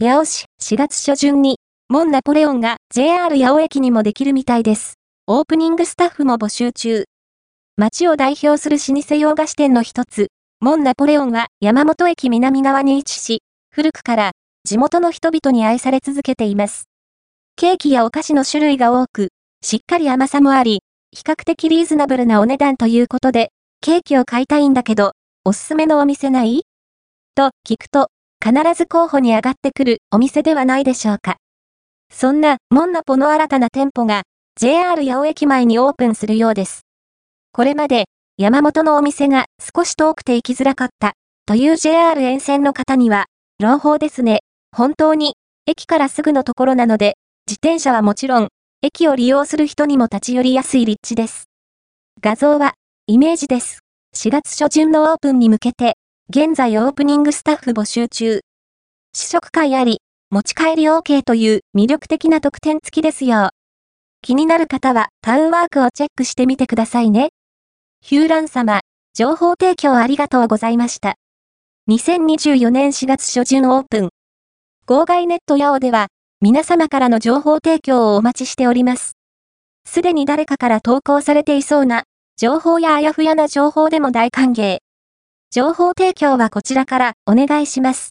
八尾市4月初旬に、モンナポレオンが JR 八尾駅にもできるみたいです。オープニングスタッフも募集中。街を代表する老舗洋菓子店の一つ、モンナポレオンは山本駅南側に位置し、古くから地元の人々に愛され続けています。ケーキやお菓子の種類が多く、しっかり甘さもあり、比較的リーズナブルなお値段ということで、ケーキを買いたいんだけど、おすすめのお店ない？と聞くと、必ず候補に上がってくるお店ではないでしょうか。そんな、モンナポの新たな店舗が、JR 八尾駅前にオープンするようです。これまで、山本のお店が少し遠くて行きづらかった、という JR 沿線の方には、朗報ですね。本当に、駅からすぐのところなので、自転車はもちろん、駅を利用する人にも立ち寄りやすい立地です。画像は、イメージです。4月初旬のオープンに向けて、現在オープニングスタッフ募集中。試食会あり、持ち帰り OK という魅力的な特典付きですよ。気になる方はタウンワークをチェックしてみてくださいね。ヒューラン様、情報提供ありがとうございました。2024年4月初旬オープン。号外ネットヤオでは、皆様からの情報提供をお待ちしております。すでに誰かから投稿されていそうな、情報やあやふやな情報でも大歓迎。情報提供はこちらからお願いします。